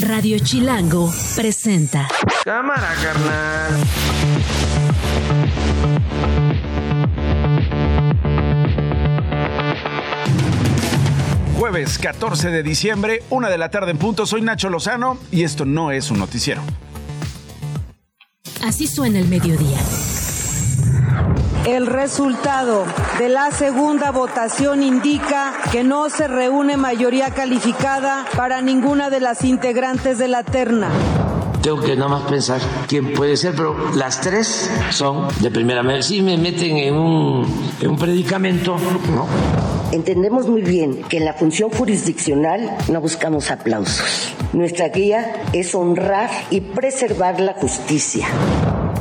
Radio Chilango presenta. Cámara, carnal. Jueves 14 de diciembre, una de la tarde en punto. Soy Nacho Lozano y esto no es un noticiero. Así suena el mediodía. El resultado de la segunda votación indica que no se reúne mayoría calificada para ninguna de las integrantes de la terna. Tengo que nada más pensar quién puede ser, pero las tres son de primera vez. Si me meten en un, en un predicamento, ¿no? Entendemos muy bien que en la función jurisdiccional no buscamos aplausos. Nuestra guía es honrar y preservar la justicia.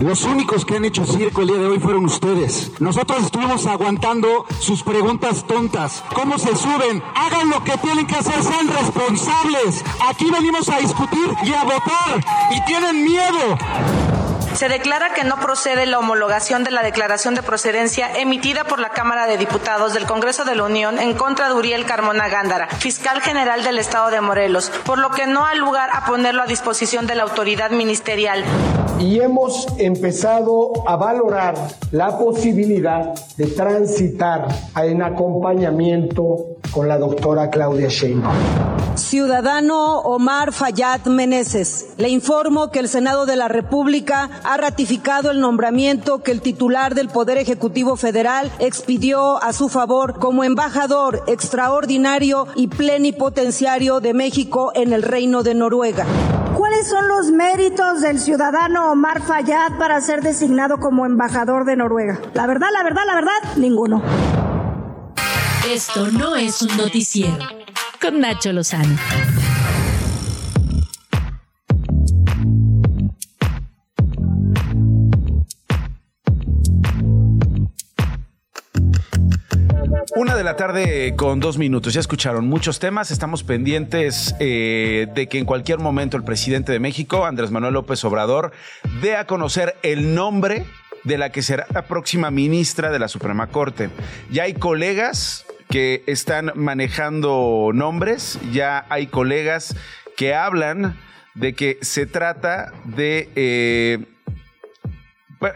Los únicos que han hecho circo el día de hoy fueron ustedes. Nosotros estuvimos aguantando sus preguntas tontas. ¿Cómo se suben? Hagan lo que tienen que hacer, sean responsables. Aquí venimos a discutir y a votar y tienen miedo. Se declara que no procede la homologación de la declaración de procedencia emitida por la Cámara de Diputados del Congreso de la Unión en contra de Uriel Carmona Gándara, fiscal general del Estado de Morelos, por lo que no hay lugar a ponerlo a disposición de la autoridad ministerial. Y hemos empezado a valorar la posibilidad de transitar en acompañamiento con la doctora Claudia Sheinbaum. Ciudadano Omar Fayad Meneses, le informo que el Senado de la República ha ratificado el nombramiento que el titular del Poder Ejecutivo Federal expidió a su favor como embajador extraordinario y plenipotenciario de México en el Reino de Noruega. ¿Cuáles son los méritos del ciudadano Omar Fayad para ser designado como embajador de Noruega? La verdad, la verdad, la verdad, ninguno. Esto no es un noticiero. Con Nacho Lozano. Una de la tarde con dos minutos. Ya escucharon muchos temas. Estamos pendientes eh, de que en cualquier momento el presidente de México, Andrés Manuel López Obrador, dé a conocer el nombre de la que será la próxima ministra de la Suprema Corte. Ya hay colegas que están manejando nombres, ya hay colegas que hablan de que se trata de... Eh,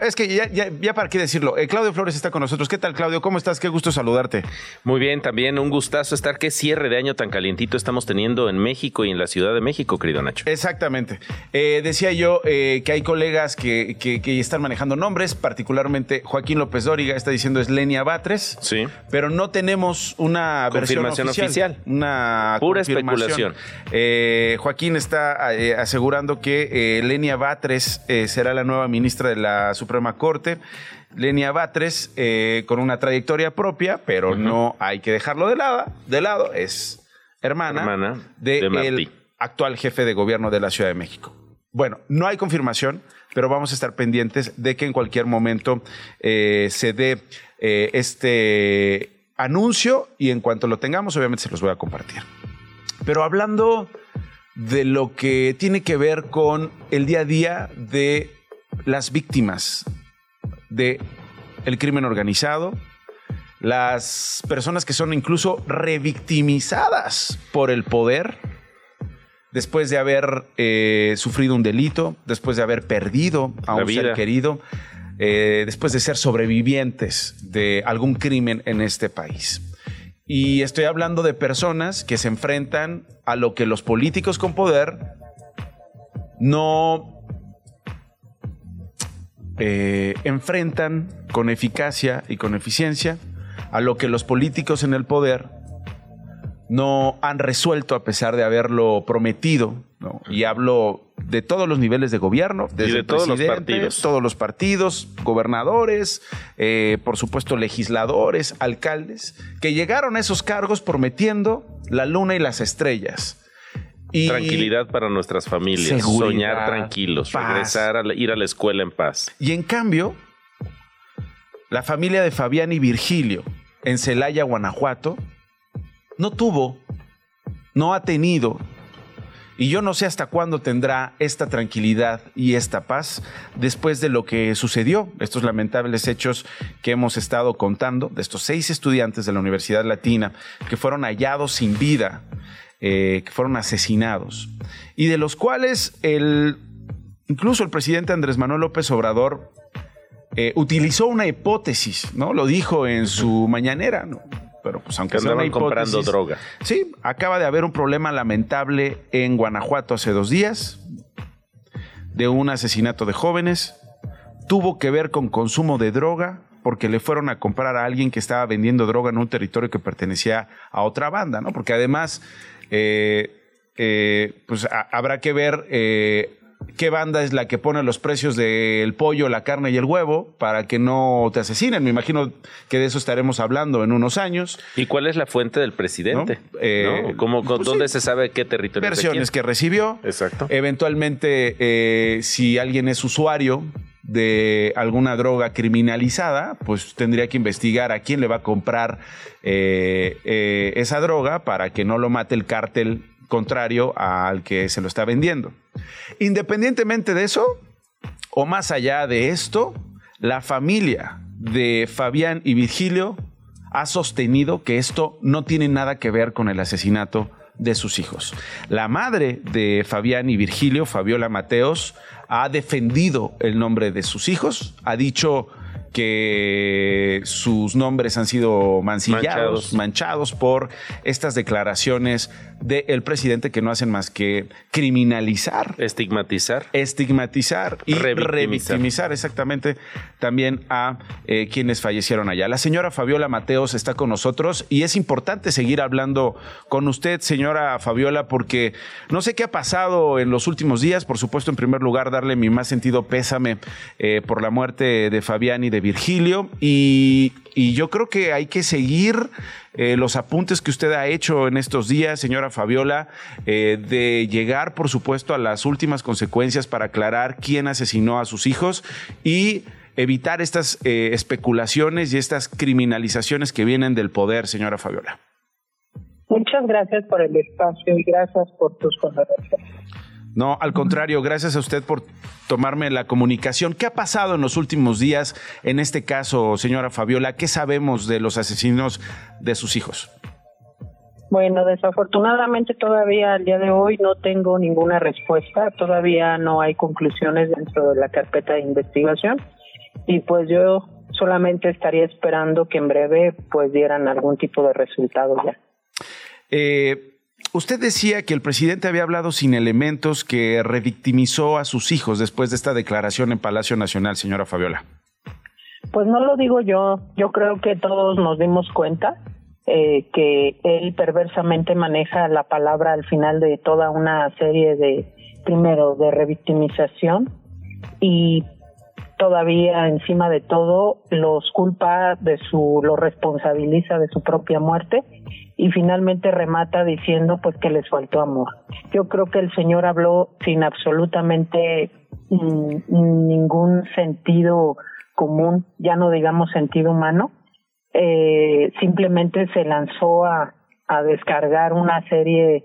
es que ya, ya, ya, para qué decirlo. Eh, Claudio Flores está con nosotros. ¿Qué tal, Claudio? ¿Cómo estás? Qué gusto saludarte. Muy bien, también un gustazo estar. Qué cierre de año tan calientito estamos teniendo en México y en la Ciudad de México, querido Nacho. Exactamente. Eh, decía yo eh, que hay colegas que, que, que, están manejando nombres, particularmente Joaquín López Dóriga está diciendo es Lenia Batres. Sí. Pero no tenemos una confirmación versión oficial. oficial. Una pura especulación. Joaquín está asegurando que Lenia Batres será la nueva ministra de la Suprema Corte. Lenia Batres, eh, con una trayectoria propia, pero uh -huh. no hay que dejarlo de lado, de lado es hermana, hermana del de actual jefe de gobierno de la Ciudad de México. Bueno, no hay confirmación, pero vamos a estar pendientes de que en cualquier momento eh, se dé eh, este anuncio y en cuanto lo tengamos, obviamente se los voy a compartir. Pero hablando de lo que tiene que ver con el día a día de las víctimas de el crimen organizado, las personas que son incluso revictimizadas por el poder después de haber eh, sufrido un delito, después de haber perdido a La un vida. ser querido, eh, después de ser sobrevivientes de algún crimen en este país. Y estoy hablando de personas que se enfrentan a lo que los políticos con poder no eh, enfrentan con eficacia y con eficiencia a lo que los políticos en el poder no han resuelto a pesar de haberlo prometido. ¿no? Y hablo de todos los niveles de gobierno, desde de el todos los presidente, partidos. todos los partidos, gobernadores, eh, por supuesto legisladores, alcaldes, que llegaron a esos cargos prometiendo la luna y las estrellas. Y Tranquilidad para nuestras familias, soñar tranquilos, paz. regresar a la- ir a la escuela en paz. Y en cambio, la familia de Fabián y Virgilio en Celaya, Guanajuato, no tuvo, no ha tenido, y yo no sé hasta cuándo tendrá esta tranquilidad y esta paz después de lo que sucedió, estos lamentables hechos que hemos estado contando, de estos seis estudiantes de la Universidad Latina que fueron hallados sin vida eh, que fueron asesinados y de los cuales el, incluso el presidente Andrés Manuel López Obrador eh, utilizó una hipótesis, ¿no? Lo dijo en su mañanera, ¿no? Pero pues aunque sea una hipótesis, comprando droga. Sí, acaba de haber un problema lamentable en Guanajuato hace dos días de un asesinato de jóvenes. Tuvo que ver con consumo de droga porque le fueron a comprar a alguien que estaba vendiendo droga en un territorio que pertenecía a otra banda, ¿no? Porque además, eh, eh, pues a- habrá que ver eh, qué banda es la que pone los precios del pollo, la carne y el huevo para que no te asesinen. Me imagino que de eso estaremos hablando en unos años. ¿Y cuál es la fuente del presidente? ¿No? Eh, ¿No? ¿Cómo- pues ¿Dónde sí. se sabe qué territorio versiones que recibió. Exacto. Eventualmente, eh, si alguien es usuario de alguna droga criminalizada, pues tendría que investigar a quién le va a comprar eh, eh, esa droga para que no lo mate el cártel contrario al que se lo está vendiendo. Independientemente de eso, o más allá de esto, la familia de Fabián y Virgilio ha sostenido que esto no tiene nada que ver con el asesinato de sus hijos. La madre de Fabián y Virgilio, Fabiola Mateos, ha defendido el nombre de sus hijos, ha dicho que sus nombres han sido mancillados, Manchados. manchados por estas declaraciones del presidente que no hacen más que criminalizar Estigmatizar. estigmatizar y Revictimizar. revictimizar, exactamente también a eh, quienes fallecieron allá. La señora Fabiola Mateos está con nosotros y es importante seguir hablando con usted, señora Fabiola, porque no sé qué ha pasado en los últimos días. Por supuesto, en primer lugar, darle mi más sentido pésame eh, por la muerte de Fabián y de Virgilio y, y yo creo que hay que seguir eh, los apuntes que usted ha hecho en estos días, señora Fabiola, eh, de llegar, por supuesto, a las últimas consecuencias para aclarar quién asesinó a sus hijos y evitar estas eh, especulaciones y estas criminalizaciones que vienen del poder, señora Fabiola. Muchas gracias por el espacio y gracias por tus conversaciones. No, al contrario, gracias a usted por tomarme la comunicación. ¿Qué ha pasado en los últimos días en este caso, señora Fabiola? ¿Qué sabemos de los asesinos de sus hijos? Bueno, desafortunadamente todavía al día de hoy no tengo ninguna respuesta, todavía no hay conclusiones dentro de la carpeta de investigación y pues yo solamente estaría esperando que en breve pues dieran algún tipo de resultado ya. Eh, usted decía que el presidente había hablado sin elementos, que revictimizó a sus hijos después de esta declaración en Palacio Nacional, señora Fabiola. Pues no lo digo yo, yo creo que todos nos dimos cuenta eh, que él perversamente maneja la palabra al final de toda una serie de, primero, de revictimización y todavía encima de todo los culpa de su, lo responsabiliza de su propia muerte y finalmente remata diciendo pues que les faltó amor. Yo creo que el señor habló sin absolutamente mm, ningún sentido común, ya no digamos sentido humano, eh, simplemente se lanzó a, a descargar una serie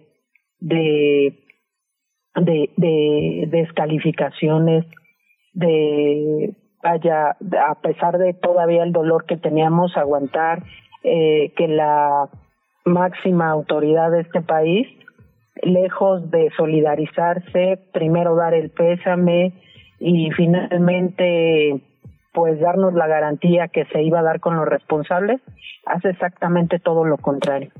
de, de descalificaciones, de, vaya, a pesar de todavía el dolor que teníamos, aguantar eh, que la máxima autoridad de este país, lejos de solidarizarse, primero dar el pésame y finalmente pues darnos la garantía que se iba a dar con los responsables, hace exactamente todo lo contrario.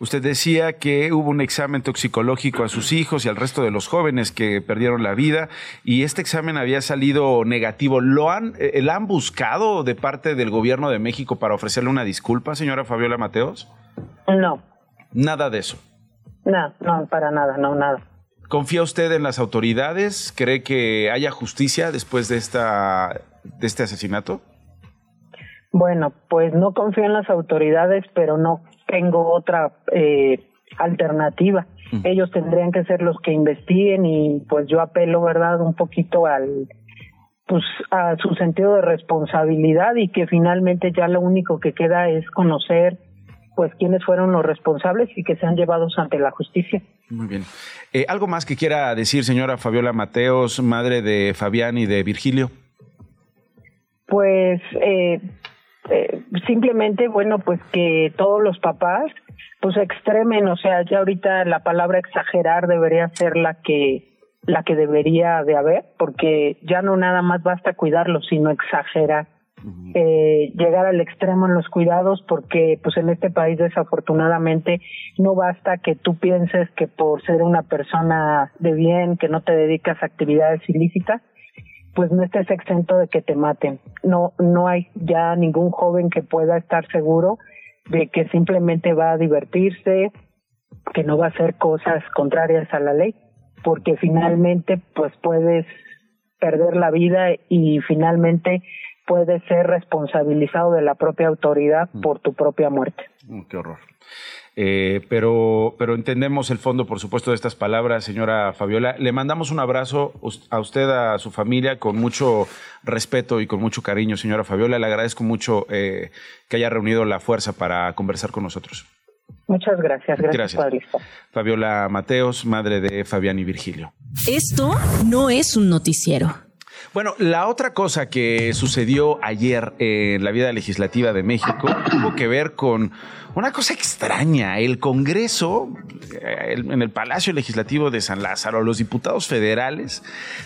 Usted decía que hubo un examen toxicológico a sus hijos y al resto de los jóvenes que perdieron la vida y este examen había salido negativo. ¿Lo han, eh, ¿la han buscado de parte del gobierno de México para ofrecerle una disculpa, señora Fabiola Mateos? No, Nada de eso. no, no, para nada, no, nada. ¿Confía usted en las autoridades? ¿Cree que haya justicia después de, esta, de este asesinato? Bueno, pues no confío en las autoridades, pero no tengo otra eh, alternativa. Ellos tendrían que ser los que investiguen y pues yo apelo, ¿verdad?, un poquito al pues a su sentido de responsabilidad y que finalmente ya lo único que queda es conocer pues quiénes fueron los responsables y que sean llevados ante la justicia. Muy bien. Eh, ¿Algo más que quiera decir, señora Fabiola Mateos, madre de Fabián y de Virgilio? Pues eh, eh, simplemente, bueno, pues que todos los papás pues extremen, o sea, ya ahorita la palabra exagerar debería ser la que la que debería de haber, porque ya no nada más basta cuidarlo, sino exagerar. Eh, llegar al extremo en los cuidados porque pues en este país desafortunadamente no basta que tú pienses que por ser una persona de bien que no te dedicas a actividades ilícitas pues no estés exento de que te maten no no hay ya ningún joven que pueda estar seguro de que simplemente va a divertirse que no va a hacer cosas contrarias a la ley porque finalmente pues puedes perder la vida y finalmente puedes ser responsabilizado de la propia autoridad mm. por tu propia muerte. Mm, qué horror. Eh, pero, pero entendemos el fondo, por supuesto, de estas palabras, señora Fabiola. Le mandamos un abrazo a usted, a su familia, con mucho respeto y con mucho cariño, señora Fabiola. Le agradezco mucho eh, que haya reunido la fuerza para conversar con nosotros. Muchas gracias. Gracias, gracias. Fabiola Mateos, madre de Fabián y Virgilio. Esto no es un noticiero. Bueno, la otra cosa que sucedió ayer en la vida legislativa de México tuvo que ver con una cosa extraña. El Congreso, eh, en el Palacio Legislativo de San Lázaro, los diputados federales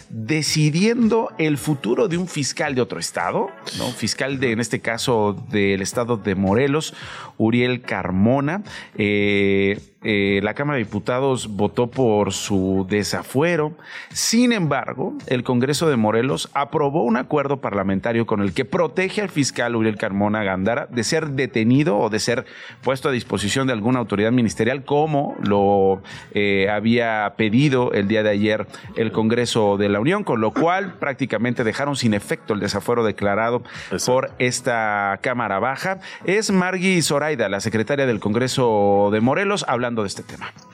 decidiendo el futuro de un fiscal de otro estado, ¿no? Fiscal de, en este caso, del estado de Morelos, Uriel Carmona. Eh, eh, la Cámara de Diputados votó por su desafuero. Sin embargo, el Congreso de Morelos aprobó un acuerdo parlamentario con el que protege al fiscal Uriel Carmona Gándara de ser detenido o de ser puesto a disposición de alguna autoridad ministerial, como lo eh, había pedido el día de ayer el Congreso de la Unión, con lo cual prácticamente dejaron sin efecto el desafuero declarado por esta Cámara Baja. Es Margui Zoraida, la secretaria del Congreso de Morelos, hablando este.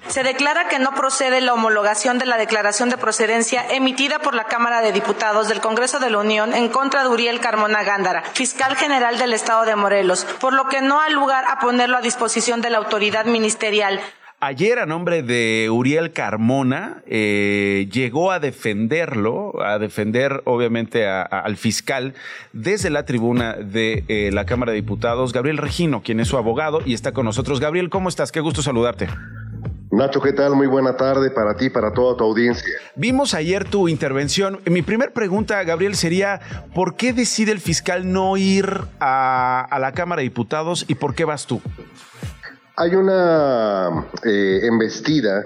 Se declara que no procede la homologación de la declaración de procedencia emitida por la Cámara de Diputados del Congreso de la Unión en contra de Uriel Carmona Gándara, fiscal general del Estado de Morelos, por lo que no ha lugar a ponerlo a disposición de la autoridad ministerial. Ayer, a nombre de Uriel Carmona, eh, llegó a defenderlo, a defender obviamente al fiscal desde la tribuna de eh, la Cámara de Diputados, Gabriel Regino, quien es su abogado y está con nosotros. Gabriel, ¿cómo estás? Qué gusto saludarte. Nacho, ¿qué tal? Muy buena tarde para ti, para toda tu audiencia. Vimos ayer tu intervención. Mi primera pregunta, Gabriel, sería, ¿por qué decide el fiscal no ir a, la Cámara de Diputados y por qué vas tú? Hay una eh, embestida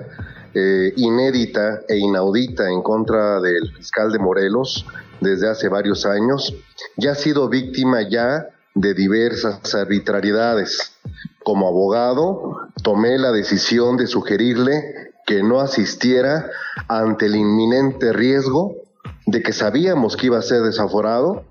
eh, inédita e inaudita en contra del fiscal de Morelos desde hace varios años. Ya ha sido víctima ya de diversas arbitrariedades. Como abogado, tomé la decisión de sugerirle que no asistiera ante el inminente riesgo de que sabíamos que iba a ser desaforado,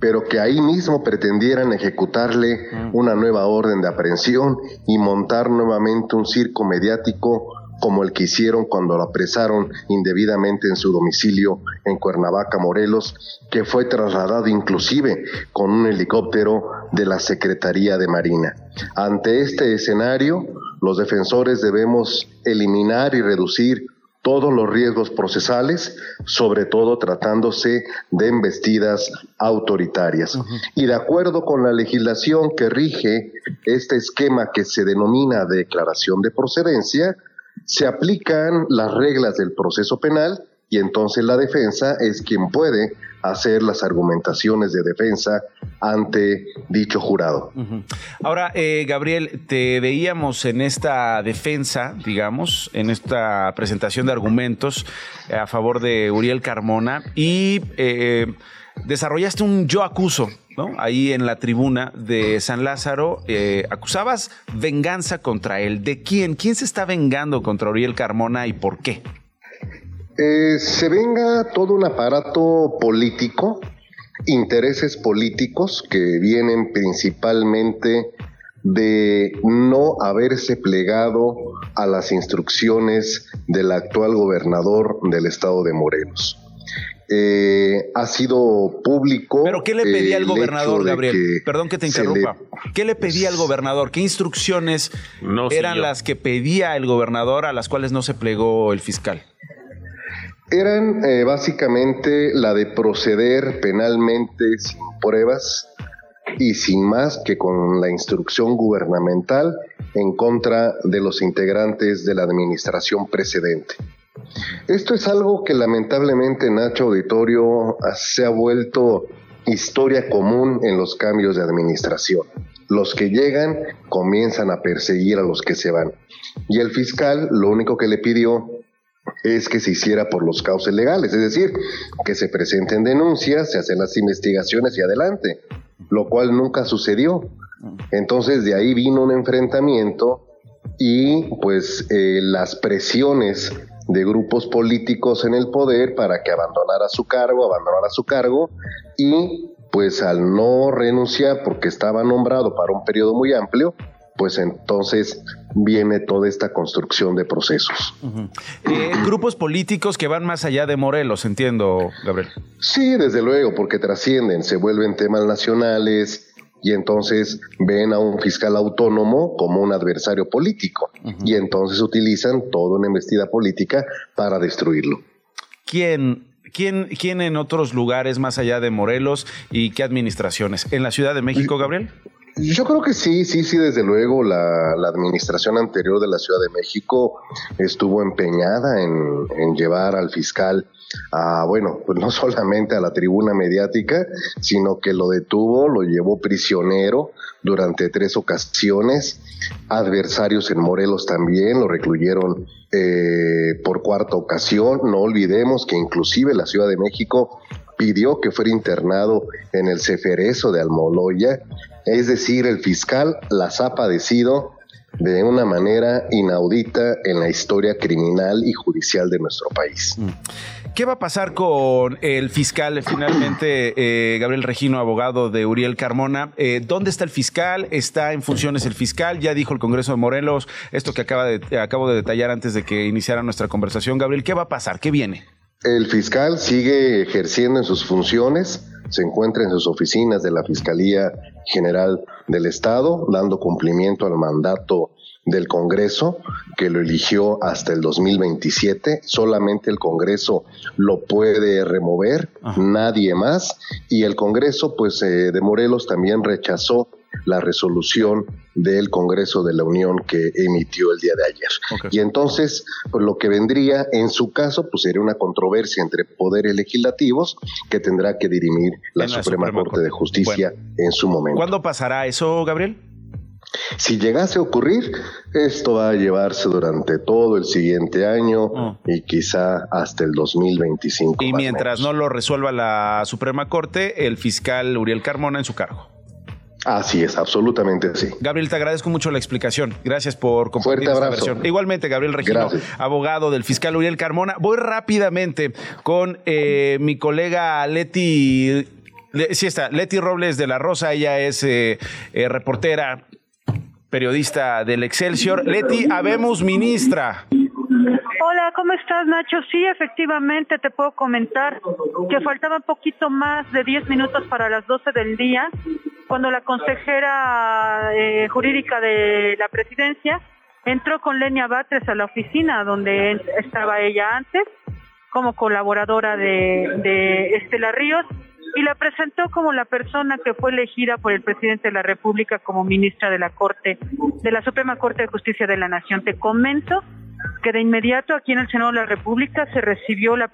pero que ahí mismo pretendieran ejecutarle una nueva orden de aprehensión y montar nuevamente un circo mediático como el que hicieron cuando lo apresaron indebidamente en su domicilio en Cuernavaca, Morelos, que fue trasladado inclusive con un helicóptero de la Secretaría de Marina. Ante este escenario, los defensores debemos eliminar y reducir todos los riesgos procesales, sobre todo tratándose de embestidas autoritarias. Y de acuerdo con la legislación que rige este esquema que se denomina declaración de procedencia, se aplican las reglas del proceso penal y entonces la defensa es quien puede hacer las argumentaciones de defensa ante dicho jurado. Ahora, eh, Gabriel, te veíamos en esta defensa, digamos, en esta presentación de argumentos a favor de Uriel Carmona y eh, desarrollaste un yo acuso Ahí en la tribuna de San Lázaro, eh, acusabas venganza contra él. ¿De quién? ¿Quién se está vengando contra Uriel Carmona y por qué? Eh, se venga todo un aparato político, intereses políticos que vienen principalmente de no haberse plegado a las instrucciones del actual gobernador del estado de Morelos. Eh, ha sido público. ¿Pero qué le pedía al gobernador, Gabriel? Perdón que te interrumpa. ¿Qué le pedía al gobernador? ¿Qué instrucciones eran las que pedía el gobernador a las cuales no se plegó el fiscal? Eran eh, básicamente la de proceder penalmente sin pruebas y sin más que con la instrucción gubernamental en contra de los integrantes de la administración precedente. Esto es algo que lamentablemente Nacho Auditorio se ha vuelto historia común en los cambios de administración. Los que llegan comienzan a perseguir a los que se van. Y el fiscal lo único que le pidió es que se hiciera por los cauces legales, es decir, que se presenten denuncias, se hacen las investigaciones y adelante, lo cual nunca sucedió. Entonces de ahí vino un enfrentamiento y pues eh, las presiones de grupos políticos en el poder para que abandonara su cargo, abandonara su cargo y pues al no renunciar porque estaba nombrado para un periodo muy amplio, pues entonces viene toda esta construcción de procesos. Eh, grupos políticos que van más allá de Morelos, entiendo, Gabriel. Sí, desde luego, porque trascienden, se vuelven temas nacionales y entonces ven a un fiscal autónomo como un adversario político y entonces utilizan toda una investida política para destruirlo. ¿Quién ¿Quién, ¿Quién en otros lugares más allá de Morelos y qué administraciones? ¿En la Ciudad de México, Gabriel? Yo creo que sí, sí, sí, desde luego la, administración anterior de la Ciudad de México estuvo empeñada en, llevar al fiscal a, bueno, pues no solamente a la tribuna mediática, sino que lo detuvo, lo llevó prisionero durante tres ocasiones, adversarios en Morelos también, lo recluyeron eh, por cuarta ocasión, no olvidemos que inclusive la Ciudad de México pidió que fuera internado en el Ceferezo de Almoloya, es decir, el fiscal las ha padecido de una manera inaudita en la historia criminal y judicial de nuestro país. Mm. ¿Qué va a pasar con el fiscal finalmente, eh, Gabriel Regino, abogado de Uriel Carmona? Eh, ¿Dónde está el fiscal? ¿Está en funciones el fiscal? Ya dijo el Congreso de Morelos esto que acaba de, acabo de detallar antes de que iniciara nuestra conversación. Gabriel, ¿qué va a pasar? ¿Qué viene? El fiscal sigue ejerciendo en sus funciones, se encuentra en sus oficinas de la Fiscalía General del Estado, dando cumplimiento al mandato del Congreso, que lo eligió hasta el 2027. Solamente el Congreso lo puede remover, nadie más. Y el Congreso, pues, eh, de Morelos también rechazó la resolución del Congreso de la Unión que emitió el día de ayer. Y entonces, pues, lo que vendría en su caso, pues sería una controversia entre poderes legislativos que tendrá que dirimir la, Suprema, Corte, de Justicia en su momento. ¿Cuándo pasará eso, Gabriel? Si llegase a ocurrir, esto va a llevarse durante todo el siguiente año oh. y quizá hasta el 2025. Y mientras no lo resuelva la Suprema Corte, el fiscal Uriel Carmona en su cargo. Así es, absolutamente así. Gabriel, te agradezco mucho la explicación. Gracias por compartir esta versión. Igualmente, Gabriel Regino, abogado del fiscal Uriel Carmona. Voy rápidamente con eh, mi colega Leti. Sí está, Leti Robles de la Rosa, ella es eh, eh, reportera, periodista del Excelsior. Leti, habemos ministra. Hola, ¿cómo estás, Nacho? Sí, efectivamente, te puedo comentar que faltaba un poquito más de 10 minutos para las 12 del día cuando la consejera eh, jurídica de la presidencia entró con Lenia Batres a la oficina donde estaba ella antes como colaboradora de, de Estela Ríos y la presentó como la persona que fue elegida por el presidente de la República como ministra de la Corte, de la Suprema Corte de Justicia de la Nación. Te comento que de inmediato aquí en el Senado de la República se recibió la,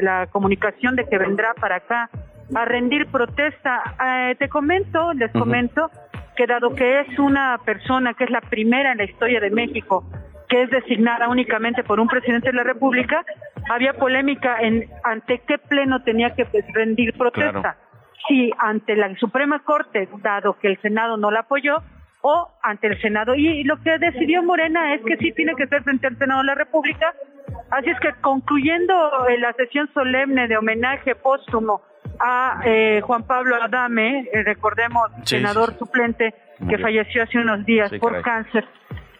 la comunicación de que vendrá para acá a rendir protesta. Eh, te comento, les comento, que dado que es una persona que es la primera en la historia de México que es designada únicamente por un presidente de la República, había polémica en ante qué pleno tenía que pues, rendir protesta. Si ante la Suprema Corte, dado que el Senado no la apoyó, o ante el Senado. Y lo que decidió Morena es que sí tiene que ser frente al Senado de la República. Así es que concluyendo la sesión solemne de homenaje póstumo a eh, Juan Pablo Adame, eh, recordemos, senador suplente que falleció hace unos días por cáncer.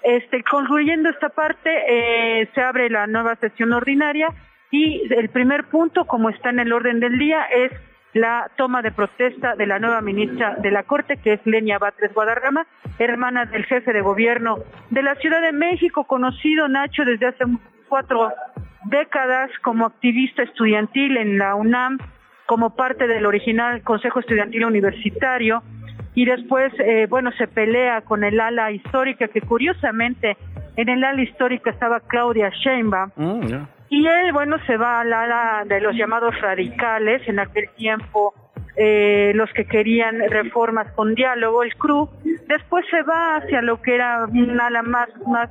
Este, concluyendo esta parte, eh, se abre la nueva sesión ordinaria y el primer punto, como está en el orden del día, es la toma de protesta de la nueva ministra de la Corte, que es Lenia Batres Guadarrama, hermana del jefe de gobierno de la Ciudad de México, conocido Nacho desde hace cuatro décadas como activista estudiantil en la UNAM, como parte del original Consejo Estudiantil Universitario y después, eh, bueno, se pelea con el ala histórica, que curiosamente en el ala histórica estaba Claudia Sheinbaum, Mm, y él, bueno, se va al ala de los llamados radicales, en aquel tiempo eh, los que querían reformas con diálogo, el CRU, después se va hacia lo que era un ala más, más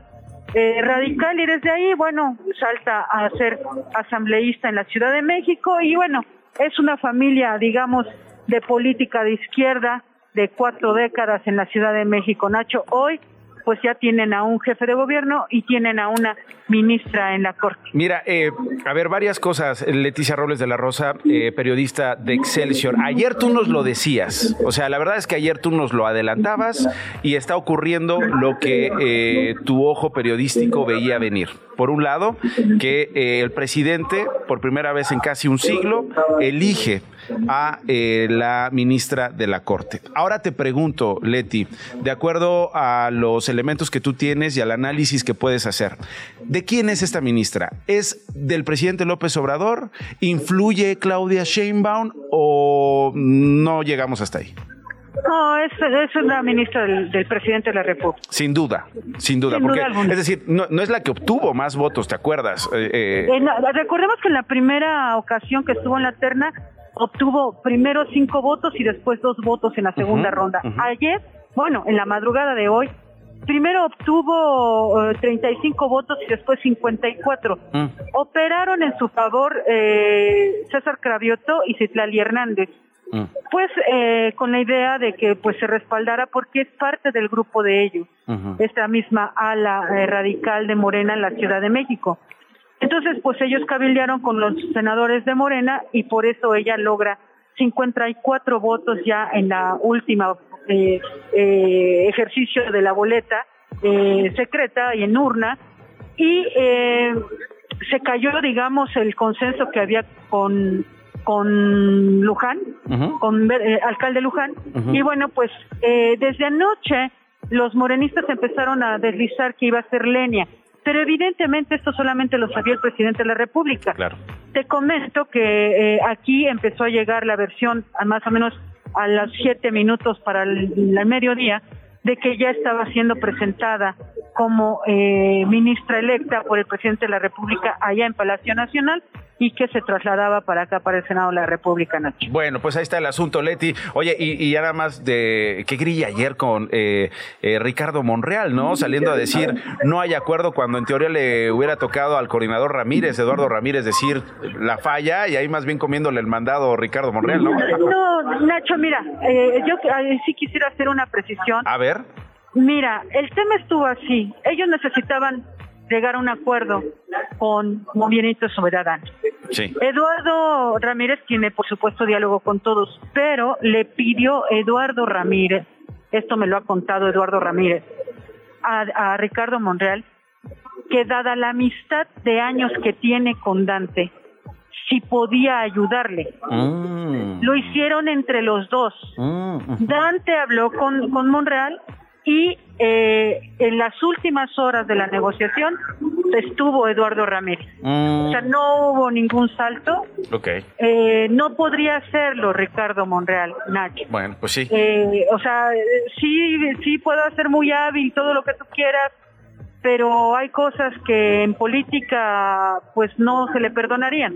eh, radical y desde ahí, bueno, salta a ser asambleísta en la Ciudad de México y bueno, es una familia, digamos, de política de izquierda de cuatro décadas en la Ciudad de México. Nacho, hoy pues ya tienen a un jefe de gobierno y tienen a una ministra en la Corte. Mira, eh, a ver, varias cosas. Leticia Robles de la Rosa, eh, periodista de Excelsior. Ayer tú nos lo decías. O sea, la verdad es que ayer tú nos lo adelantabas y está ocurriendo lo que eh, tu ojo periodístico veía venir. Por un lado, que eh, el presidente, por primera vez en casi un siglo, elige a eh, la ministra de la Corte. Ahora te pregunto, Leti, de acuerdo a los elementos que tú tienes y al análisis que puedes hacer, ¿de quién es esta ministra? ¿Es del presidente López Obrador? ¿Influye Claudia Sheinbaum o no llegamos hasta ahí? No, es, es una ministra del, del presidente de la República. Sin duda, sin duda, Sin porque duda es decir, no, no es la que obtuvo más votos, ¿te acuerdas? Eh, eh, Eh, no, recordemos que en la primera ocasión que estuvo en la terna obtuvo primero cinco votos y después dos votos en la segunda ronda. Ayer, bueno, en la madrugada de hoy, primero obtuvo eh, 35 votos y después 54. Mm. Operaron en su favor eh, César Cravioto y Citlali Hernández. Mm. Pues eh, con la idea de que pues se respaldara porque es parte del grupo de ellos esta misma ala eh, radical de Morena en la Ciudad de México. Entonces, pues ellos cabildearon con los senadores de Morena y por eso ella logra 54 votos ya en la última eh, eh, ejercicio de la boleta eh, secreta y en urna. Y eh, se cayó, digamos, el consenso que había con con Luján, con eh, alcalde Luján, y bueno, pues eh, desde anoche los morenistas empezaron a deslizar que iba a ser Lenia, pero evidentemente esto solamente lo sabía el presidente de la República. Claro. Te comento que eh, aquí empezó a llegar la versión a más o menos a los siete minutos para el, el mediodía de que ya estaba siendo presentada como eh, ministra electa por el presidente de la República allá en Palacio Nacional y que se trasladaba para acá, para el Senado de la República, Nacho. Bueno, pues ahí está el asunto, Leti. Oye, y, y ya nada más de qué grilla ayer con eh, eh, Ricardo Monreal, ¿no? Saliendo a decir no hay acuerdo cuando en teoría le hubiera tocado al coordinador Ramírez, Eduardo Ramírez, decir la falla y ahí más bien comiéndole el mandado Ricardo Monreal, ¿no? No, Nacho, mira, eh, yo sí quisiera hacer una precisión. A ver. Mira, el tema estuvo así. Ellos necesitaban llegar a un acuerdo con Movimiento Soberano. Sí. Eduardo Ramírez tiene, por supuesto, diálogo con todos, pero le pidió Eduardo Ramírez, esto me lo ha contado Eduardo Ramírez, a, a Ricardo Monreal, que dada la amistad de años que tiene con Dante, si podía ayudarle. Mm. Lo hicieron entre los dos. Dante habló con, con Monreal y eh, en las últimas horas de la negociación estuvo Eduardo Ramírez. Mm. O sea, no hubo ningún salto. Ok. Eh, no podría hacerlo Ricardo Monreal, Nacho. Bueno, pues sí. Eh, o sea, eh, sí, sí puedo ser muy hábil, todo lo que tú quieras, pero hay cosas que en política pues no se le perdonarían.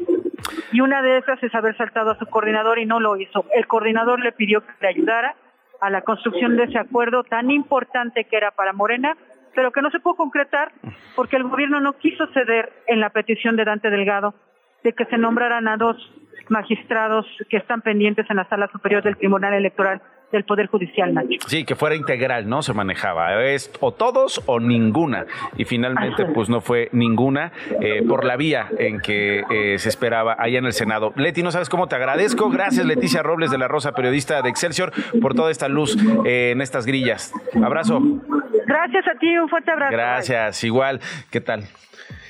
Y una de esas es haber saltado a su coordinador y no lo hizo. El coordinador le pidió que le ayudara a la construcción de ese acuerdo tan importante que era para Morena, pero que no se pudo concretar porque el gobierno no quiso ceder en la petición de Dante Delgado de que se nombraran a dos magistrados que están pendientes en la sala superior del Tribunal Electoral del Poder Judicial, Nacho. Sí, que fuera integral, ¿no? Se manejaba. Es o todos o ninguna. Y finalmente, pues no fue ninguna eh, por la vía en que eh, se esperaba allá en el Senado. Leti, no sabes cómo te agradezco. Gracias, Leticia Robles de la Rosa, periodista de Excelsior, por toda esta luz eh, en estas grillas. Abrazo. Gracias a ti, un fuerte abrazo. Gracias, igual. ¿Qué tal?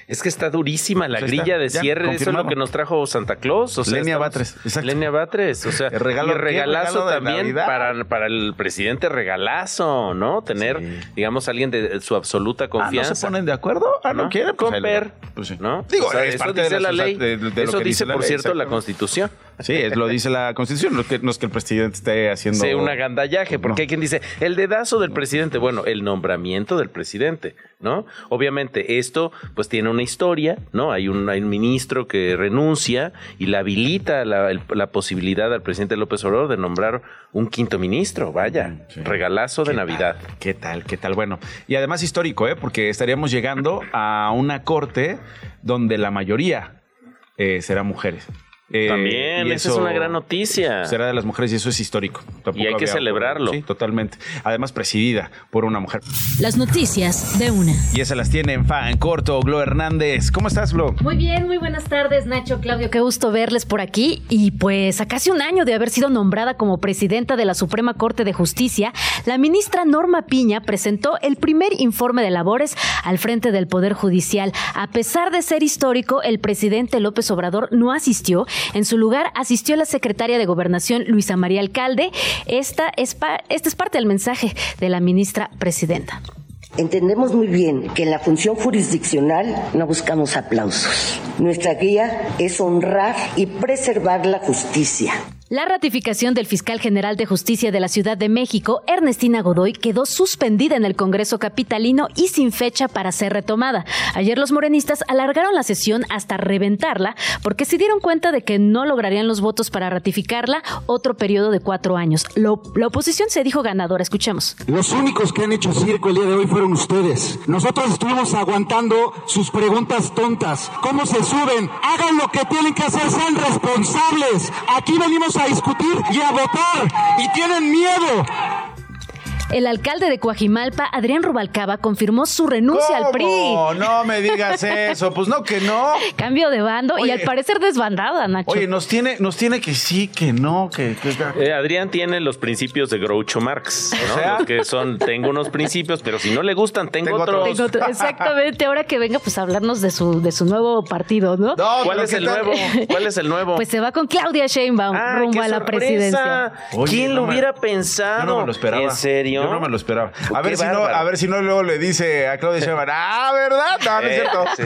Es que está durísima la Pues grilla está, de cierre. Eso es lo que nos trajo Santa Claus. O sea, Lenia estamos- Batres, exacto. Lenia Batres. O sea, El regalo- y regalazo ¿qué regalo de también para, para el presidente regalazo, ¿no? Tener, digamos, alguien de su absoluta confianza. ¿no se ponen de acuerdo? Ah, ¿no quieren? Pues Comper, pues sí. ¿no? Digo, O sea, es eso parte de dice la ley. de- eso dice, por ley, cierto, la. Constitución. Sí, es, lo dice la Constitución, no es, que, no es que el presidente esté haciendo... Sí, un agandallaje, porque hay quien dice, el dedazo del presidente, bueno, el nombramiento del presidente, ¿no? Obviamente esto pues tiene una historia, ¿no? Hay un, hay un ministro que renuncia y le habilita la, el- la posibilidad al presidente López Obrador de nombrar un quinto ministro, vaya, regalazo de Navidad. ¿Qué tal? ¿Qué tal? Bueno, y además histórico, ¿eh? Porque estaríamos llegando a una corte donde la mayoría eh, serán mujeres. Eh, También, y esa es una gran noticia. Será de las mujeres y eso es histórico. Tampoco Y hay que había- celebrarlo. Sí, totalmente. Además, presidida por una mujer. Las noticias de una. Y esas las tiene en fa, en corto, Glo Hernández. ¿Cómo estás, Glo? Muy bien, muy buenas tardes, Nacho, Claudio. Qué gusto verles por aquí. Y pues a casi un año de haber sido nombrada como presidenta de la Suprema Corte de Justicia, la ministra Norma Piña presentó el primer informe de labores al frente del Poder Judicial. A pesar de ser histórico, el presidente López Obrador no asistió. En su lugar asistió la secretaria de Gobernación, Luisa María Alcalde. Esta es, es parte del mensaje de la ministra presidenta. Entendemos muy bien que en la función jurisdiccional no buscamos aplausos. Nuestra guía es honrar y preservar la justicia. La ratificación del fiscal general de justicia de la Ciudad de México, Ernestina Godoy, quedó suspendida en el Congreso capitalino y sin fecha para ser retomada. Ayer los morenistas alargaron la sesión hasta reventarla porque se dieron cuenta de que no lograrían los votos para ratificarla otro periodo de cuatro años. Lo- la oposición se dijo ganadora. Escuchemos. Los únicos que han hecho circo el día de hoy fueron ustedes. Nosotros estuvimos aguantando sus preguntas tontas. ¿Cómo se suben? Hagan lo que tienen que hacer, sean responsables. Aquí venimos a discutir y a votar. Y tienen miedo. El alcalde de Coajimalpa, Adrián Rubalcaba, confirmó su renuncia al PRI. ¿Cómo? No me digas eso. Pues no, que no. Cambio de bando y al parecer desbandada, Nacho. Oye, nos tiene, nos tiene que sí, que no, que... que- Eh, Adrián tiene los principios de Groucho Marx, ¿no? O sea- Los que son, tengo unos principios, pero si no le gustan, tengo, Tengo otros. Tengo otro- exactamente, ahora que venga, pues a hablarnos de su, de su nuevo partido, ¿no? No, ¿Cuál es ¿qué el tal? nuevo? ¿Cuál es el nuevo? Pues se va con Claudia Sheinbaum Ah, rumbo qué a la sorpresa. presidencia. Oye, ¿Quién lo no me- hubiera pensado? Yo no me lo esperaba. ¿En serio? Yo no me lo esperaba. A ver si no, a ver si no luego le dice a Claudia Sheinbaum, ah, ¿verdad? No, no es Eh, cierto. sí.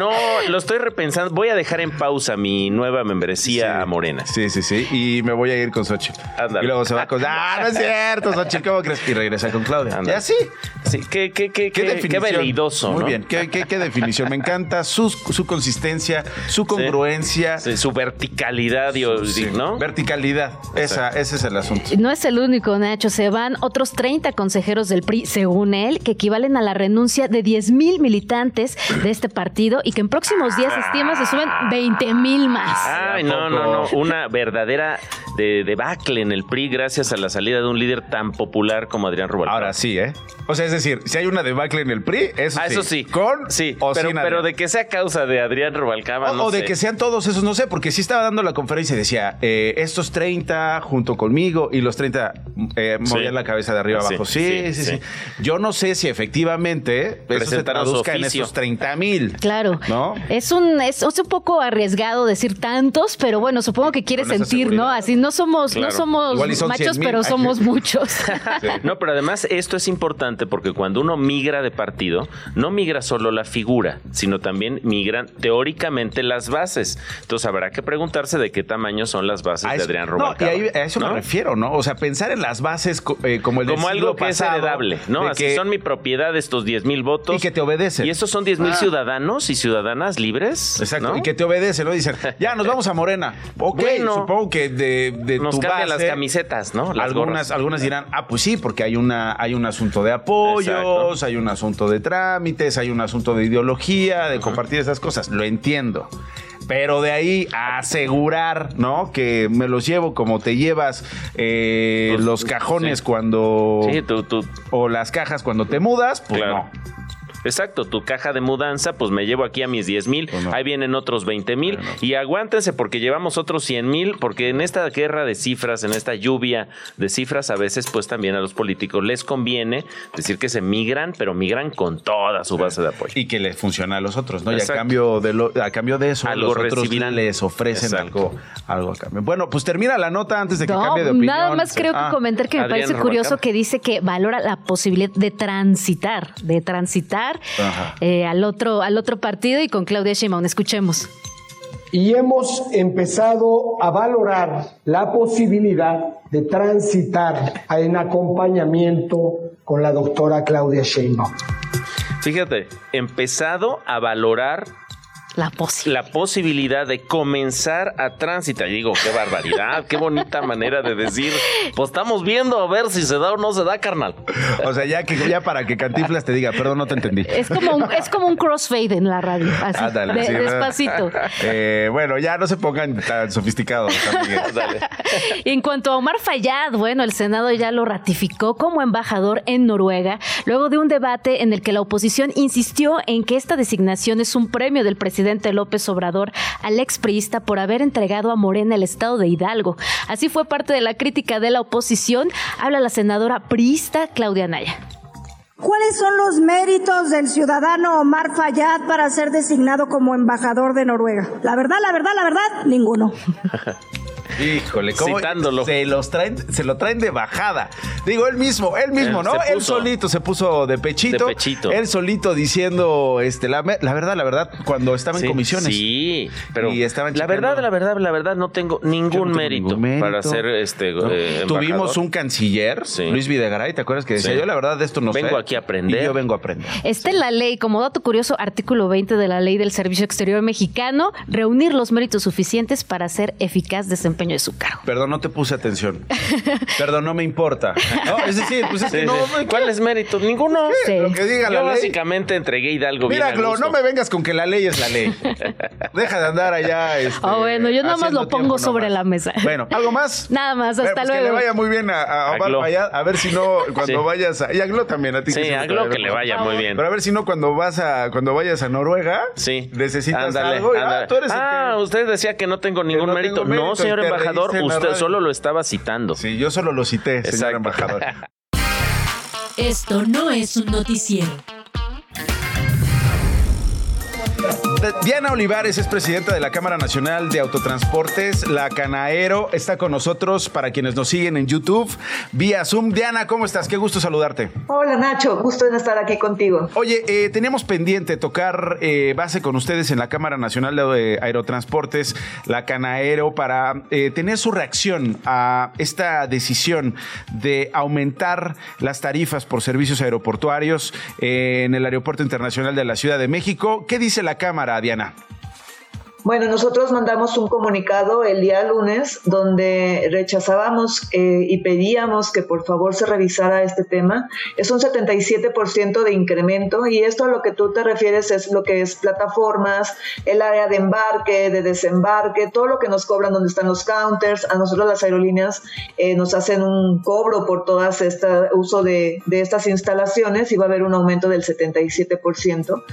No, lo estoy repensando. Voy a dejar en pausa mi nueva membresía Sí. a Morena. Sí, sí, sí. Y me voy a ir con Xochitl. Ándale. Y luego se va con. ¡Ah, no es cierto, Xochitl! ¿Cómo crees? Y regresa con Claudia. Ándale. Y así. Sí, qué, qué, qué, ¿Qué, qué, definición? qué veleidoso, Muy ¿no? bien. ¿Qué, qué, qué definición? Me encanta su, su consistencia, su congruencia, Sí, su verticalidad, y- sí, ¿no? verticalidad. Esa, ese es el asunto. No es el único, Nacho. Se van otros 30 consejeros del PRI, según él, que equivalen a la renuncia de 10 mil militantes de este partido y que en próximos días se estima se suben 20 mil más. Ay, no, no, no. Una verdadera de debacle en el PRI gracias a la salida de un líder tan popular como Adrián Rubalcaba. Ahora sí, ¿eh? O sea, es decir, si hay una debacle en el PRI, eso Ah, sí. eso sí. ¿Con Sí, o pero, sin pero de que sea causa de Adrián Rubalcaba, O, no o de sé. que sean todos esos, no sé, porque sí estaba dando la conferencia y decía, eh, estos 30 junto conmigo y los 30 eh, movían Sí. la cabeza de arriba Sí, abajo. Sí sí, sí, sí, sí. Yo no sé si efectivamente eso se traduzca en esos 30 mil. Claro. ¿No? Es un, es, es un poco arriesgado decir tantos, pero bueno, supongo que quiere sentir, ¿no? Así no somos, Claro. no somos machos, 100,000. pero somos muchos. No, pero además esto es importante porque cuando uno migra de partido, no migra solo la figura, sino también migran teóricamente las bases. Entonces habrá que preguntarse de qué tamaño son las bases A de eso- Adrián no, y Rubalcaba. ahí a eso ¿no? me refiero, ¿no? O sea, pensar en las bases eh, como el del Como algo que es heredable, ¿no? Así que- son mi propiedad estos 10 mil votos. Y que te obedecen. Y estos son 10 mil Ah. ciudadanos y ciudadanas libres. Exacto, ¿no? y que te obedecen, ¿no? Dicen, ya nos vamos a Morena. Ok, Bueno. supongo que de, de Nos tu cambian base, las camisetas, ¿no? Las algunas, gorras. algunas dirán, ah, pues sí, porque hay una, hay un asunto de apoyos, Exacto. hay un asunto de trámites, hay un asunto de ideología, de compartir esas cosas. Lo entiendo. Pero de ahí a asegurar, ¿no? Que me los llevo como te llevas eh, Pues, los cajones sí. cuando. Sí, tú, tú, O las cajas cuando te mudas, pues Claro. no. Exacto, tu caja de mudanza, pues me llevo aquí a mis 10 mil, Pues no. ahí vienen otros 20 mil Bueno. y aguántense porque llevamos otros 100 mil, porque en esta guerra de cifras, en esta lluvia de cifras, a veces pues también a los políticos les conviene decir que se migran, pero migran con toda su base de apoyo. Y que le funciona a los otros, ¿no? Y a Exacto. cambio de lo- a cambio de eso, Algo los otros recibirán. les ofrecen Exacto. algo, algo a cambio. Bueno, pues termina la nota antes de que No, cambie de opinión. nada más creo que Ah, comentar que me Adrián parece curioso Rubalcaba. que dice que valora la posibilidad de transitar, de transitar Eh, al otro al otro partido y con Claudia Sheinbaum. Escuchemos. y hemos empezado a valorar la posibilidad de transitar en acompañamiento con la doctora Claudia Sheinbaum. Fíjate, empezado a valorar la, la posibilidad de comenzar a transitar. Digo, qué barbaridad, qué bonita manera de decir. Pues estamos viendo a ver si se da o no se da, carnal. O sea, ya que ya para que Cantiflas te diga, perdón, no te entendí. Es como un, es como un crossfade en la radio, así, despacito. Eh, bueno, ya no se pongan tan sofisticados. en cuanto a Omar Fayad, bueno, el Senado ya lo ratificó como embajador en Noruega, luego de un debate en el que la oposición insistió en que esta designación es un premio del presidente López Obrador al expriista por haber entregado a Morena el estado de Hidalgo. Así fue parte de la crítica de la oposición. Habla la senadora priista Claudia Naya. ¿Cuáles son los méritos del ciudadano Omar Fayad para ser designado como embajador de Noruega? La verdad, la verdad, la verdad, ninguno. Híjole, ¿cómo Se los traen, se lo traen de bajada. Digo, él mismo, él mismo, ¿no? él solito se puso de pechito. De pechito. Él solito diciendo, este, la, verdad, la verdad, cuando estaba en comisiones. Sí, pero y estaban la verdad, la verdad, la verdad, no tengo ningún, mérito, para ser este. Eh, Tuvimos un canciller, Luis Videgaray, ¿te acuerdas que decía yo la verdad de esto no vengo aquí a aprender. Y yo vengo a aprender. Está en la ley, como dato curioso, artículo 20 de la ley del Servicio Exterior Mexicano, reunir los méritos suficientes para ser eficaz desempeño de su cargo. Perdón, no te puse atención. Perdón, no me importa. No, es decir, pues es que no. ¿Cuáles méritos? Ninguno. Lo que diga Yo básicamente entregué Hidalgo Mira, Glo, no me vengas con que la ley es la ley. Deja de andar allá. Este, ah, bueno, yo nada más lo pongo sobre la mesa. Bueno, ¿algo más? Nada más, hasta luego. Pues que le vaya muy bien a, a, a, a ver si no, cuando vayas a. Y a Glo también, a ti. Sí, a Glo que le vaya muy bien. Pero a ver si no, cuando vas a, cuando vayas a Noruega, sí. necesitas algo. Ah, ah usted decía que no tengo ningún mérito. No, señor embajador, Usted solo lo estaba citando. Sí, yo solo lo cité, señor embajador. Esto no es un noticiero. Diana Olivares es presidenta de la Cámara Nacional de Autotransportes, la Canaero, está con nosotros para quienes nos siguen en YouTube vía Zoom. Diana, ¿cómo estás? Qué gusto saludarte. Hola Nacho, gusto en estar aquí contigo. Oye, eh, teníamos pendiente tocar eh, base con ustedes en la Cámara Nacional de Aerotransportes, la Canaero, para eh, tener su reacción a esta decisión de aumentar las tarifas por servicios aeroportuarios en el Aeropuerto Internacional de la Ciudad de México. ¿Qué dice la Cámara? Diana. Bueno, nosotros mandamos un comunicado el día lunes donde rechazábamos eh, y pedíamos que por favor se revisara este tema. Es un 77% de incremento y esto a lo que tú te refieres es lo que es plataformas, el área de embarque, de desembarque, todo lo que nos cobran donde están los counters. A nosotros las aerolíneas eh, nos hacen un cobro por todo este uso de, de, estas instalaciones y va a haber un aumento del 77%.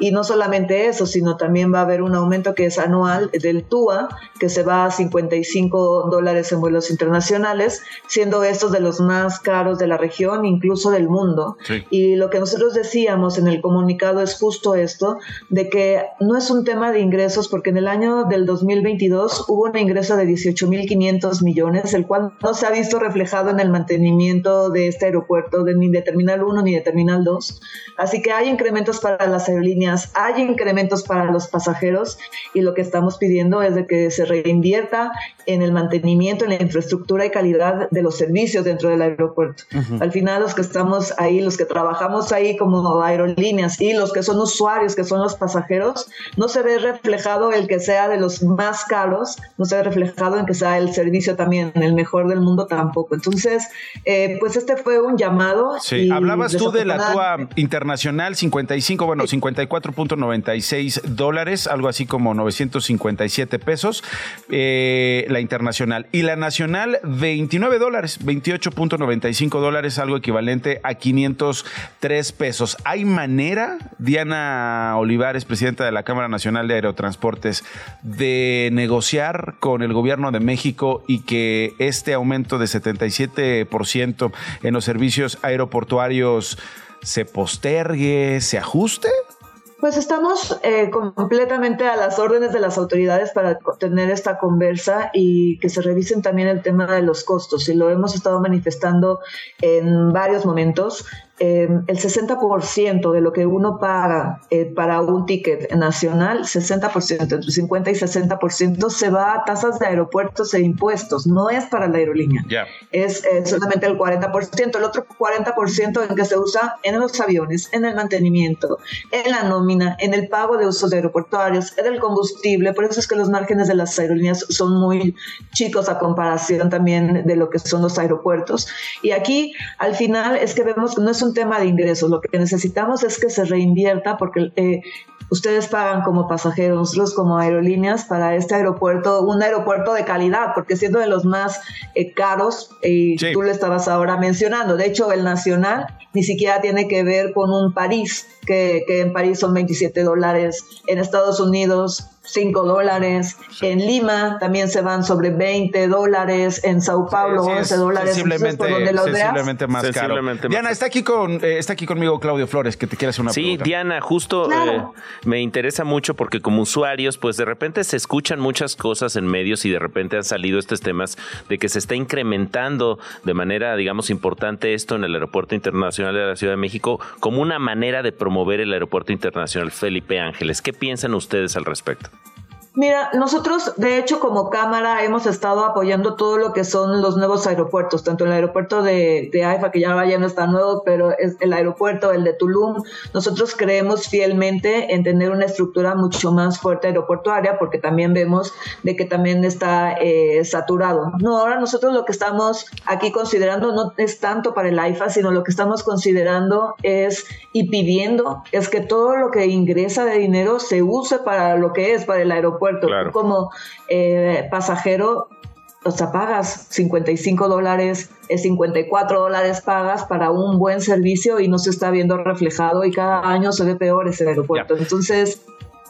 Y no solamente eso, sino también va a haber un aumento que es anual del TUA, que se va a 55 dólares en vuelos internacionales, siendo estos de los más caros de la región, incluso del mundo. Y lo que nosotros decíamos en el comunicado es justo esto, de que no es un tema de ingresos, porque en el año del 2022 hubo un ingreso de 18.500 millones, el cual no se ha visto reflejado en el mantenimiento de este aeropuerto, de, ni de Terminal 1 ni de Terminal 2. Así que hay incrementos para las aerolíneas, hay incrementos para los pasajeros y lo que estamos pidiendo es de que se reinvierta en el mantenimiento, en la infraestructura y calidad de los servicios dentro del aeropuerto. Al final los que estamos ahí, los que trabajamos ahí como aerolíneas y los que son usuarios, que son los pasajeros, no se ve reflejado el que sea de los más caros, no se ve reflejado en que sea el servicio también el mejor del mundo tampoco. Entonces, eh, pues este fue un llamado. Sí, hablabas tú de la TUA internacional 55, bueno, 54.96 dólares, algo así como 900 157 pesos, eh, la internacional. Y la nacional, 29 dólares, 28.95 dólares, algo equivalente a 503 pesos. ¿Hay manera, Diana Olivares, presidenta de la Cámara Nacional de Aerotransportes, de negociar con el gobierno de México y que este aumento de 77% en los servicios aeroportuarios se postergue, se ajuste? Pues estamos eh, completamente a las órdenes de las autoridades para tener esta conversa y que se revisen también el tema de los costos. Y lo hemos estado manifestando en varios momentos eh, el 60% de lo que uno paga eh, para un ticket nacional, 60%, entre 50 y 60% se va a tasas de aeropuertos e impuestos, no es para la aerolínea. Es eh, solamente el 40%, el otro 40% en que se usa en los aviones, en el mantenimiento, en la nómina, en el pago de usos aeroportuarios, en el combustible, por eso es que los márgenes de las aerolíneas son muy chicos a comparación también de lo que son los aeropuertos. Y aquí al final es que vemos que no es un tema de ingresos, lo que necesitamos es que se reinvierta porque eh, ustedes pagan como pasajeros, nosotros como aerolíneas para este aeropuerto, un aeropuerto de calidad, porque siendo de los más eh, caros, y tú lo estabas ahora mencionando, de hecho el nacional ni siquiera tiene que ver con un París, que, que en París son 27 dólares, en Estados Unidos 5 dólares. En Lima también se van sobre 20 dólares. En Sao Paulo, 11 dólares. Sensiblemente, más caro. Diana, está aquí, con, eh, está aquí conmigo Claudio Flores, que te quiere hacer una pregunta. Sí, Diana, justo eh, me interesa mucho porque como usuarios, pues de repente se escuchan muchas cosas en medios y de repente han salido estos temas de que se está incrementando de manera, digamos, importante esto en el Aeropuerto Internacional de la Ciudad de México como una manera de promover el Aeropuerto Internacional Felipe Ángeles. ¿Qué piensan ustedes al respecto? Mira, nosotros de hecho como Cámara hemos estado apoyando todo lo que son los nuevos aeropuertos, tanto el aeropuerto de, de AIFA, que ya, ya no está nuevo, pero es el aeropuerto, el de Tulum. Nosotros creemos fielmente en tener una estructura mucho más fuerte aeroportuaria, porque también vemos de que también está eh, saturado. No, ahora nosotros lo que estamos aquí considerando no es tanto para el AIFA, sino lo que estamos considerando es y pidiendo es que todo lo que ingresa de dinero se use para lo que es, para el aeropuerto como eh, pasajero, o sea, pagas 55 dólares, 54 dólares pagas para un buen servicio y no se está viendo reflejado y cada año se ve peor ese aeropuerto. Entonces,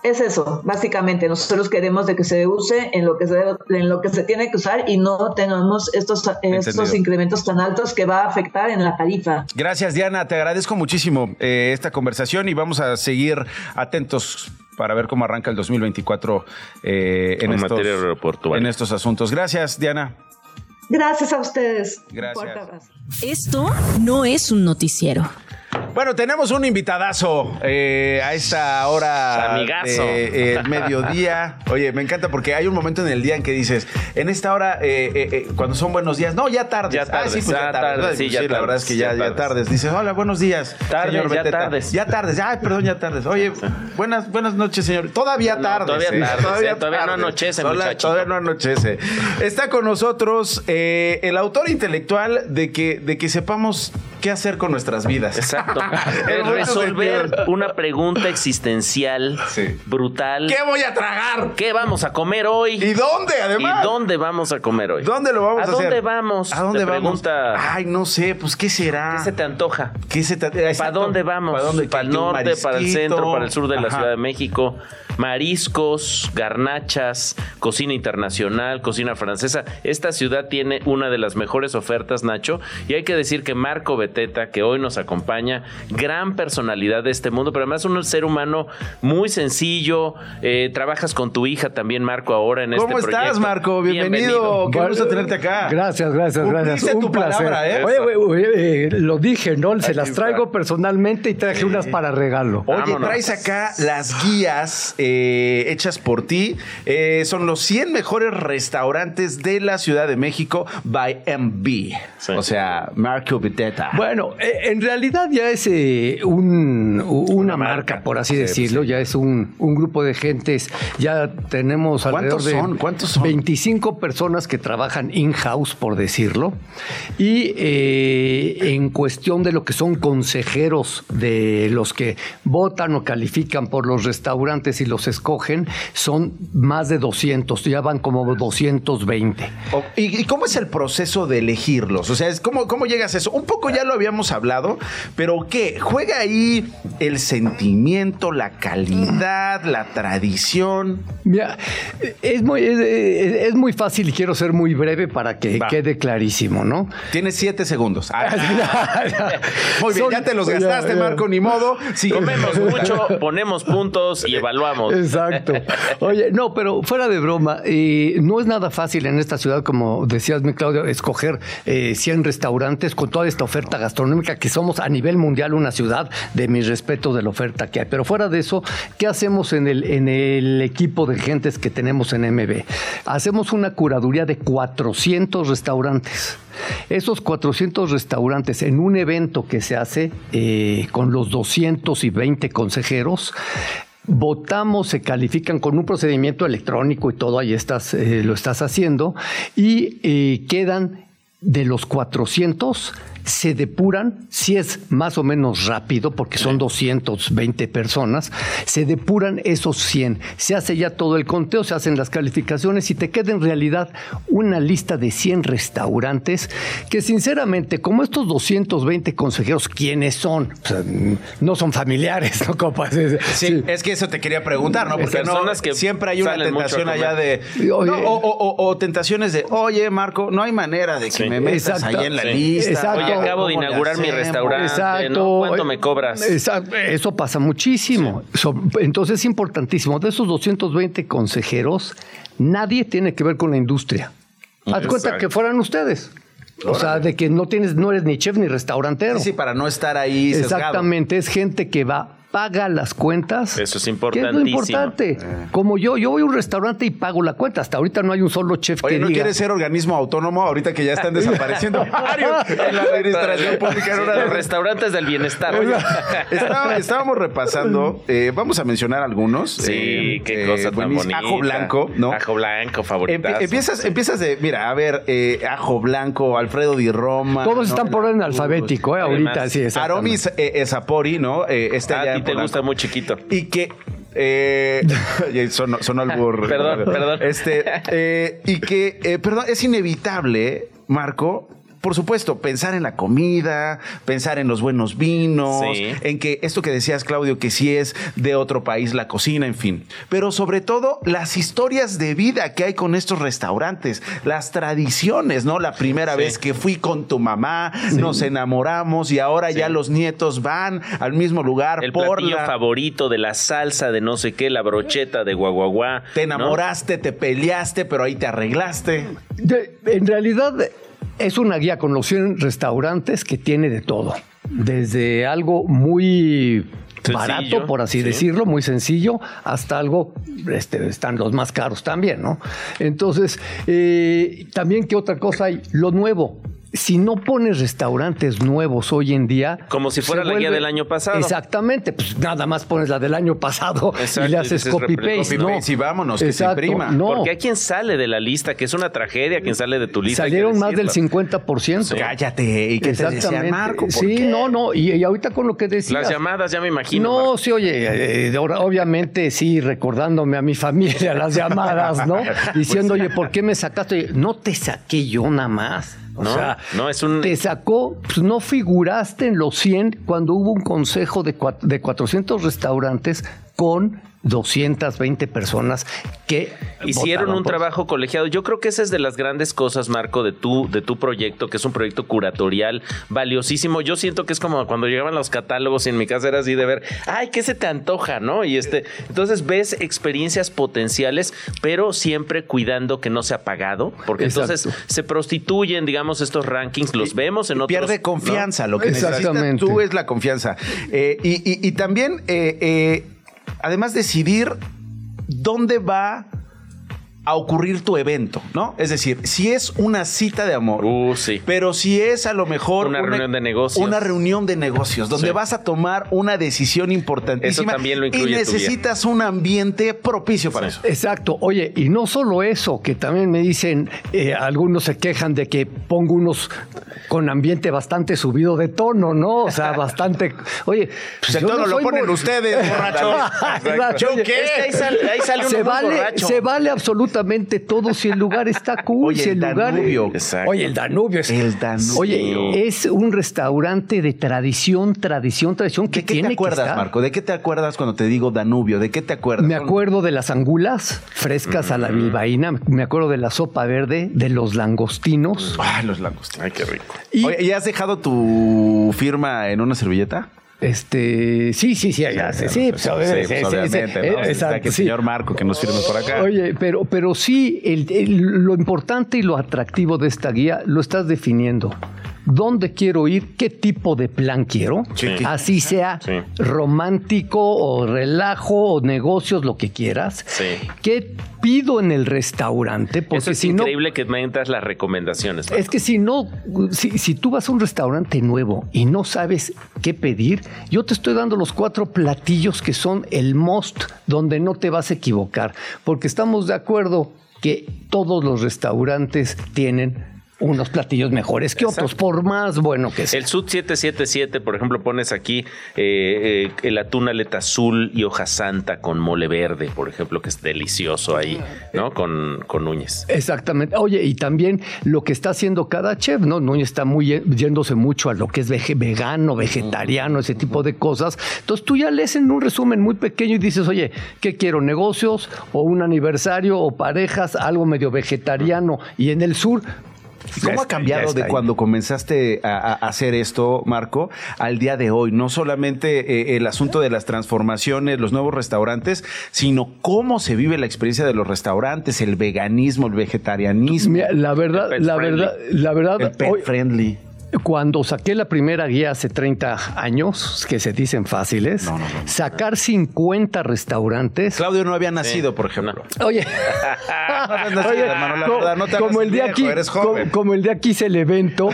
es eso, básicamente. Nosotros queremos de que se use en lo que se, en lo que se tiene que usar y no tengamos estos, estos incrementos tan altos que va a afectar en la tarifa. Gracias, Diana. Te agradezco muchísimo eh, esta conversación y vamos a seguir atentos para ver cómo arranca el 2024 eh, en, estos, materia en estos asuntos. Gracias, Diana. Gracias a ustedes. Gracias. Esto no es un noticiero. Bueno, tenemos un invitadazo eh, a esta hora Amigazo. de eh, mediodía. Oye, me encanta porque hay un momento en el día en que dices, en esta hora, eh, cuando son buenos días, no, ya tardes. Ya tardes, ah, sí, pues ya, tardes. Sí, ya la verdad es que ya, ya, tardes. Dices, hola, buenos días. Tardes, señor ya tardes. Ya tardes. Ay, perdón, ya tardes. Oye, buenas, buenas noches, señor. Todavía No, tardes. todavía tardes, todavía no anochece, Hola, muchachito. Todavía no anochece. Está con nosotros el autor intelectual de que, de que sepamos qué hacer con nuestras vidas. Exacto. El buen resolver una pregunta existencial brutal. ¿Qué voy a tragar? ¿Qué vamos a comer hoy? ¿Y dónde, además? ¿Y dónde vamos a comer hoy? ¿Dónde lo vamos a, ¿A hacer? dónde vamos? ¿A dónde Te vamos? pregunta- Ay, no sé, pues ¿qué será? ¿Qué se te antoja? ¿Qué se te- ¿Para dónde vamos? ¿Para dónde? ¿Para el ¿Qué- qué, un norte, para el centro, para el sur de la. Ciudad de México? Mariscos, garnachas, cocina internacional, cocina francesa. Esta ciudad tiene una de las mejores ofertas, Nacho. Y hay que decir que Marco Beteta, que hoy nos acompaña, gran personalidad de este mundo, pero además un ser humano muy sencillo. Eh, trabajas con tu hija también, Marco, ahora en ¿Cómo este proyecto. estás, Marco? Bienvenido. Qué gusto tenerte acá. Gracias, gracias, gracias. Un tu placer. palabra, ¿eh? Oye, oye, oye, eh, lo dije, ¿no? Se las está. traigo personalmente y traje unas para regalo. Oye, Vámonos. traes acá las guías eh, hechas por ti. Eh, son los 100 mejores restaurantes de la Ciudad de México by MB. O sea, Marco Beteta. Bueno, eh, en realidad ya es eh, un- una, marca, por así Sí, decirlo, ya es un, un grupo de gentes, ya tenemos alrededor ¿Cuántos de son? ¿Cuántos son? 25 personas que trabajan in-house, por decirlo, y eh, en cuestión de lo que son consejeros de los que votan o califican por los restaurantes y los escogen, son más de 200, ya van como 220. O- ¿Y, y cómo es el proceso de elegirlos? O sea, es ¿cómo, ¿cómo llegas a eso? Un poco ya lo habíamos hablado, pero ¿qué? ¿Juega ahí el sentimiento, la calidad, la tradición? Mira, es muy, es, muy fácil y quiero ser muy breve para que Va. quede clarísimo, ¿no? Tienes siete segundos. Ah, Muy bien, Son- ya te los gastaste, ya. Marco, ni modo. Comemos mucho, ponemos puntos y evaluamos. Exacto. Oye, no, pero fuera de broma, eh, no es nada fácil en esta ciudad, como decías, mi Claudio, escoger eh, 100 restaurantes con toda esta oferta gastronómica, que somos a nivel mundial una ciudad de mi respeto de la oferta que hay. Pero fuera de eso, ¿qué hacemos en el, en el equipo de gentes que tenemos en MB? Hacemos una curaduría de 400 restaurantes. Esos 400 restaurantes en un evento que se hace eh, con los 220 consejeros, votamos, se califican con un procedimiento electrónico y todo, ahí estás, eh, lo estás haciendo, y eh, quedan de los 400 se depuran, si es más o menos rápido, porque son 220 personas, se depuran esos 100. Se hace ya todo el conteo, se hacen las calificaciones y te queda en realidad una lista de 100 restaurantes que sinceramente, como estos 220 consejeros, ¿quiénes son? no son familiares, ¿no? sí, es que eso te quería preguntar, ¿no? Porque no, que siempre hay una tentación allá de... o, tentaciones de, oye, Marco, no hay manera de que me metas ahí en la lista. Exacto acabo de inaugurar mi restaurante. Exacto. ¿Cuánto me cobras? Eso pasa muchísimo. Entonces es importantísimo. De esos 220 consejeros, nadie tiene que ver con la industria. Haz cuenta que fueran ustedes. O sea, de que no tienes, no eres ni chef ni restaurantero. Sí, para no estar ahí. Exactamente, es gente que va paga las cuentas. Eso es importantísimo. es lo importante. Como yo, yo voy a un restaurante y pago la cuenta. Hasta ahorita no hay un solo chef Oye, que ¿no diga. quieres ser organismo autónomo ahorita que ya están desapareciendo varios en la administración pública? Los restaurantes del bienestar. estábamos repasando, eh, vamos a mencionar algunos. Sí, eh, qué cosa eh, tan bonita. Ajo blanco, ¿no? Ajo blanco, favorito. empiezas, empiezas de, mira, a ver, eh, Ajo blanco, Alfredo Di Roma. Todos están por orden alfabético, ¿eh? Ahorita, sí, Aromis Esapori, ¿no? este a te gusta muy chiquito. Y que eh, son, son albur. perdón, perdón. Este, eh, y que, eh, perdón, es inevitable, Marco, por supuesto, pensar en la comida, pensar en los buenos vinos, en que esto que decías, Claudio, que sí es de otro país la cocina, en fin. Pero sobre todo, las historias de vida que hay con estos restaurantes, las tradiciones, ¿no? La primera vez que fui con tu mamá, nos enamoramos y ahora ya los nietos van al mismo lugar. El por platillo favorito de la salsa de no sé qué, la brocheta de guaguaguá. Te enamoraste, te peleaste, pero ahí te arreglaste. en realidad es una guía con los 100 restaurantes que tiene de todo. Desde algo muy barato, por así decirlo, muy sencillo, hasta algo, este, están los más caros también, ¿no? Entonces, eh, también, ¿qué otra cosa hay? Lo nuevo si no pones restaurantes nuevos hoy en día. Como si fuera la guía del año pasado. Exactamente, pues nada más pones la del año pasado y le haces copy-paste. no. y vámonos, que se imprima. No. Porque hay quien sale de la lista, que es una tragedia, quien sale de tu lista. Salieron más del 50%. Cállate, ¿y qué te decían, Marco? sí, no, no, y, ahorita con lo que decías. Las llamadas, ya me imagino. No, sí, oye, eh, obviamente sí, recordándome a mi familia las llamadas, ¿no? Diciendo, oye, ¿por qué me sacaste? No te saqué yo nada más. O sea, no es un... te sacó, pues no figuraste en los 100 cuando hubo un consejo de, de 400 restaurantes con 220 personas que hicieron un trabajo colegiado. Yo creo que esa es de las grandes cosas, Marco, de tu, de tu proyecto, que es un proyecto curatorial valiosísimo. Yo siento que es como cuando llegaban los catálogos y en mi casa era así de ver, ay, ¿qué se te antoja? ¿No? Y este, entonces ves experiencias potenciales, pero siempre cuidando que no sea pagado, porque entonces se prostituyen, digamos, estos rankings, los vemos en otros. Pierde confianza, lo que necesitas tú es la confianza. Eh, y, también, eh, eh, además decidir dónde va a ocurrir tu evento, ¿no? Es decir, si es una cita de amor, uh, sí. pero si es a lo mejor una, reunión de negocios, una reunión de negocios donde vas a tomar una decisión importantísima eso también lo incluye y necesitas un ambiente propicio para eso. Exacto. Oye, y no solo eso, que también me dicen, eh, algunos se quejan de que pongo unos con ambiente bastante subido de tono, ¿no? O sea, bastante. Oye, pues el tono lo ponen ustedes, borrachos. qué? ahí, sale, ahí sale se vale, se vale absolutamente todo si el lugar está cool, oye, si el, lugar. Danubio. Oye, el Danubio es. El Danubio. Oye, es un restaurante de tradición, tradición, tradición que ¿De qué tiene te acuerdas, que estar. Marco? ¿De qué te acuerdas cuando te digo Danubio? ¿De qué te acuerdas? Me acuerdo de las angulas frescas a la bilbaína, me acuerdo de la sopa verde, de los langostinos. Ay, los langostinos. Ay, qué rico. Y, Oye, ¿y has dejado tu firma en una servilleta? Este, sí, sí, sí, ya, sí, sí, pues, obviamente, ¿no? Exacto, que el señor Marco que nos firme por acá. Oye, pero, pero sí, el, el, lo importante y lo atractivo de esta guía lo estás definiendo. Dónde quiero ir, qué tipo de plan quiero, así sea romántico o relajo o negocios, lo que quieras. ¿Qué pido en el restaurante? Porque Eso es increíble que me entras las recomendaciones. Es que si no, si, si tú vas a un restaurante nuevo y no sabes qué pedir, yo te estoy dando los cuatro platillos que son el most, donde no te vas a equivocar, porque estamos de acuerdo que todos los restaurantes tienen unos platillos mejores que otros, por más bueno que sea. El Sud 777, por ejemplo, pones aquí eh, eh, el atún aleta azul y hoja santa con mole verde, por ejemplo, que es delicioso ahí, ¿no? Con, con Núñez. Exactamente. Oye, y también lo que está haciendo cada chef, ¿no? Núñez está muy yéndose mucho a lo que es vegano, vegetariano, ese tipo de cosas. Entonces tú ya lees en un resumen muy pequeño y dices, oye, ¿qué quiero? ¿Negocios o un aniversario o parejas? Algo medio vegetariano. Y en el sur, ¿Cómo ha cambiado de cuando comenzaste a, hacer esto, Marco, al día de hoy? No solamente eh, el asunto de las transformaciones, los nuevos restaurantes, sino cómo se vive la experiencia de los restaurantes, el veganismo, el vegetarianismo. la verdad, la verdad, la verdad, el pet friendly. Cuando saqué la primera guía hace 30 años, que se dicen fáciles, sacar 50 restaurantes. Claudio no había nacido, por ejemplo. Oye, como, el día aquí, como, el día aquí hice el evento,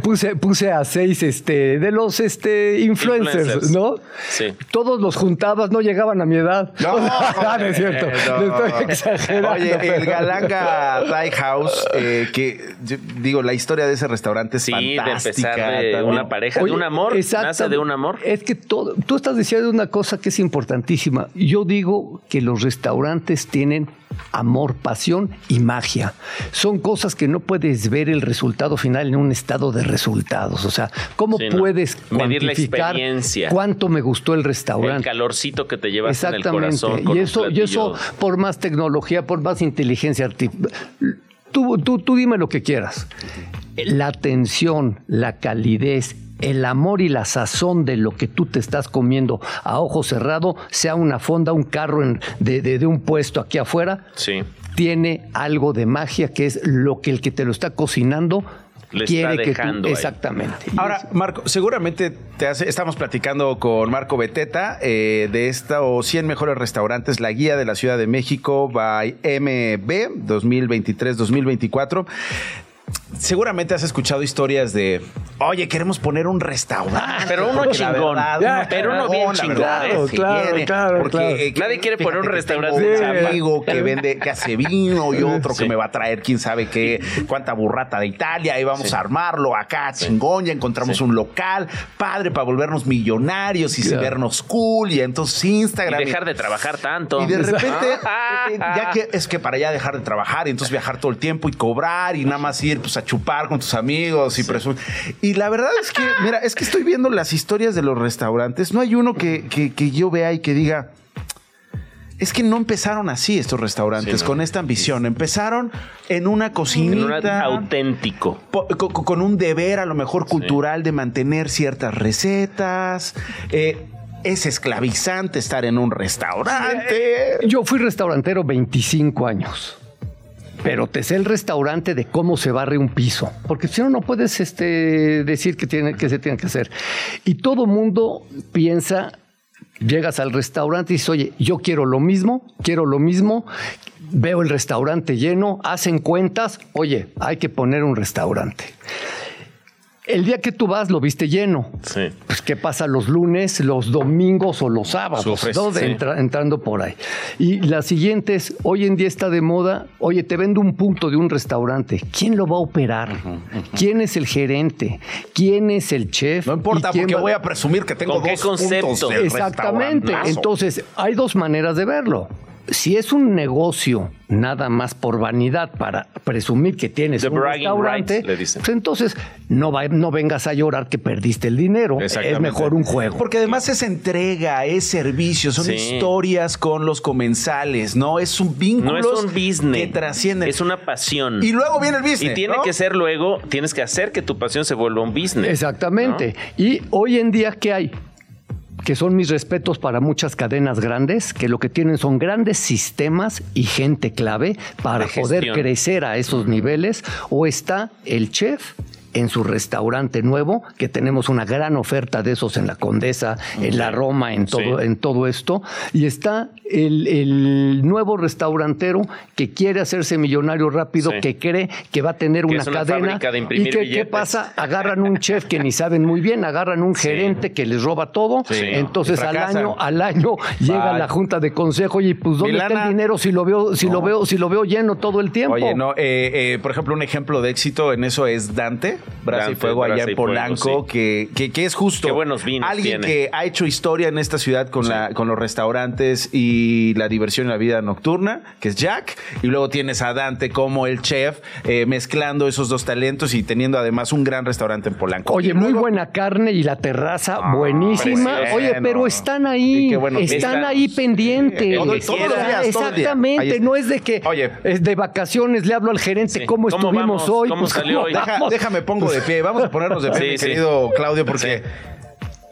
puse, puse, a seis este, de los este, influencers, ¿no? Sí. Todos los juntabas, no llegaban a mi edad. No, no es cierto. estoy exagerando. Oye, el Galanga Thai House, eh, que digo, la historia de ese restaurante es sí, de empezar de una pareja, de un amor, nace de un amor. Es que todo, tú estás diciendo una cosa que es importantísima. Yo digo que los restaurantes tienen amor, pasión y magia. Son cosas que no puedes ver el resultado final en un estado de resultados. O sea, ¿cómo puedes medir la experiencia? Cuánto me gustó el restaurante. El calorcito que te llevas en el corazón. y eso, y eso por más tecnología, por más inteligencia artificial. Tú, tú, tú dime lo que quieras la atención, la calidez, el amor y la sazón de lo que tú te estás comiendo a ojo cerrado, sea una fonda, un carro de, un puesto aquí afuera, sí. tiene algo de magia que es lo que el que te lo está cocinando le quiere que tú, exactamente. Ahora, Marco, seguramente te hace, estamos platicando con Marco Beteta eh, de esta o 100 mejores restaurantes, la guía de la Ciudad de México by MB 2023-2024 seguramente has escuchado historias de, oye, queremos poner un restaurante. Ah, pero uno chingón. pero uno bien chingón. Claro, claro, claro, porque eh, nadie quiere poner un restaurante. Un amigo que vende, que hace vino y otro que me va a traer quién sabe qué, cuánta burrata de Italia y vamos a armarlo acá, chingón, ya encontramos un local, padre para volvernos millonarios y vernos cool y entonces Instagram. Y dejar de trabajar tanto. Y de repente, eh, ya que es que para ya dejar de trabajar y entonces viajar todo el tiempo y cobrar y nada más ir pues a chupar con tus amigos y presumir. Y la verdad es que, mira, es que estoy viendo las historias de los restaurantes. No hay uno que, que, yo vea y que diga, es que no empezaron así estos restaurantes, con esta ambición. Empezaron en una cocinita. auténtico. con, un deber, a lo mejor cultural, de mantener ciertas recetas. Eh, es esclavizante estar en un restaurante. Yo fui restaurantero 25 años pero te sé el restaurante de cómo se barre un piso, porque si no, no puedes este, decir que, tiene, que se tiene que hacer. Y todo mundo piensa, llegas al restaurante y dices, oye, yo quiero lo mismo, quiero lo mismo, veo el restaurante lleno, hacen cuentas, oye, hay que poner un restaurante. El día que tú vas lo viste lleno. Sí. Pues qué pasa los lunes, los domingos o los sábados, entrando por ahí. Y la siguiente es, hoy en día está de moda, oye, te vendo un punto de un restaurante. ¿Quién lo va a operar? ¿Quién es el gerente? ¿Quién es el chef? No importa, porque voy a presumir que tengo dos puntos Exactamente. Entonces, hay dos maneras de verlo si es un negocio nada más por vanidad para presumir que tienes un restaurante, pues entonces no, no vengas a llorar que perdiste el dinero. Es mejor un juego. Porque además es entrega, es servicio, son historias con los comensales, ¿no? Es un vínculo no es un business, que trasciende. Es una pasión. Y luego viene el business. Y tiene que ser luego, tienes que hacer que tu pasión se vuelva un business. Exactamente. Y hoy en día, ¿qué hay? Que son mis respetos para muchas cadenas grandes, que lo que tienen son grandes sistemas y gente clave para poder crecer a esos niveles, o está el chef en su restaurante nuevo, que tenemos una gran oferta de esos en la Condesa, en la Roma, en todo, en todo esto. Y está el, el nuevo restaurantero que quiere hacerse millonario rápido, Sí. que cree que va a tener Que una una cadena. de ¿Y que, qué pasa? Agarran un chef que ni saben muy bien, agarran un gerente que les roba todo. Entonces al año, al año llega Bye. la junta de consejo y pues ¿dónde está el dinero si lo veo, si lo veo, si lo veo lleno todo el tiempo? Oye, no, eh, eh, por ejemplo, un ejemplo de éxito en eso es Dante, Brasa y Fuego, allá en Fuego, Polanco, sí. que, que, que es justo. Qué buenos vinos Alguien tiene. que ha hecho historia en esta ciudad con, la, con los restaurantes y la diversión y la vida nocturna, que es Jack. Y luego tienes a Dante como el chef, eh, mezclando esos dos talentos y teniendo además un gran restaurante en Polanco. Oye, muy luego- buena carne y la terraza buenísima. precioso. Oye, pero están ahí, buenos están ahí pendientes. Todo- todos los días, todo el día. Exactamente, no es de que es de vacaciones le hablo al gerente Sí. cómo, ¿Cómo estuvimos vamos? hoy. ¿Cómo Pues, salió hoy? Deja- vamos? déjame pongo de pie. Vamos a ponernos de pie, Sí, mi sí. querido Claudio, porque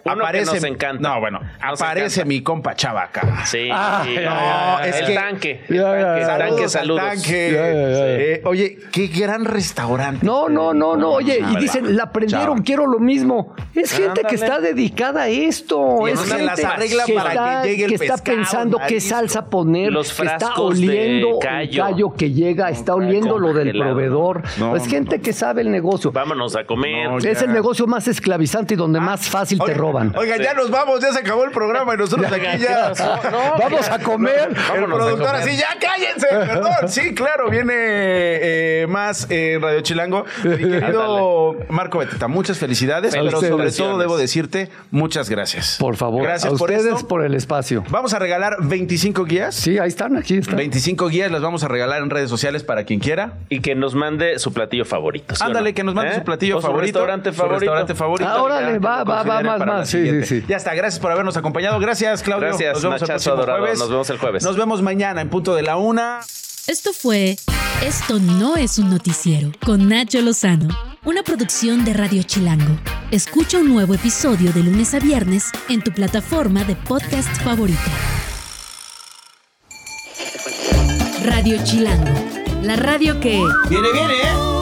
Uno que aparece. nos encanta. No, bueno, Nos aparece encanta. mi compa Chavaca. Sí. Ah, sí. no, es el que- tanque. El tanque, tanque, Saludos al saludos. tanque. Ya, ya, ya. Eh, oye, qué gran restaurante. No, no, no, no. Oye, y dicen, la aprendieron, Chava. quiero lo mismo. Es gente que está dedicada a esto. Y es gente las arregla para está, que llegue el está pescado, pensando qué salsa poner, Los que está frascos de oliendo callo. el que llega, está oliendo lo del proveedor. No, es no, gente que sabe el negocio. Vámonos a comer. Es ya. el negocio más esclavizante y donde más fácil te Oigan, roban. Oigan, ya nos vamos, ya se acabó el programa y nosotros aquí ya. Vamos a comer. El productor así, ya cállense, perdón. Sí, claro, viene eh, más en Radio Chilango. Mi querido Marco Beteta, muchas felicidades, pero sobre todo debo decirte muchas gracias. Por favor, Gracias a por ustedes esto. por el espacio. Vamos a regalar 25 guías. Sí, ahí están, aquí están. 25 guías las vamos a regalar en redes sociales para quien quiera. Y que nos mande su platillo favorito. ¿sí o Ándale, no? que nos mande ¿Eh? su platillo O su favorito. restaurante su favorito. restaurante favorito. Ah, órale, Ya, va, va, va, más, para la. Sí, siguiente. sí, sí. Ya está, gracias por habernos acompañado. Gracias, Claudio. Gracias, nos vemos el Nachazo próximo adorado. jueves. Nos vemos el jueves. Nos vemos mañana en punto de la una. Esto fue Esto no es un noticiero con Nacho Lozano, una producción de Radio Chilango. Escucha un nuevo episodio de lunes a viernes en tu plataforma de podcast favorita. Radio Chilango, la radio que... Viene, viene, ¿eh?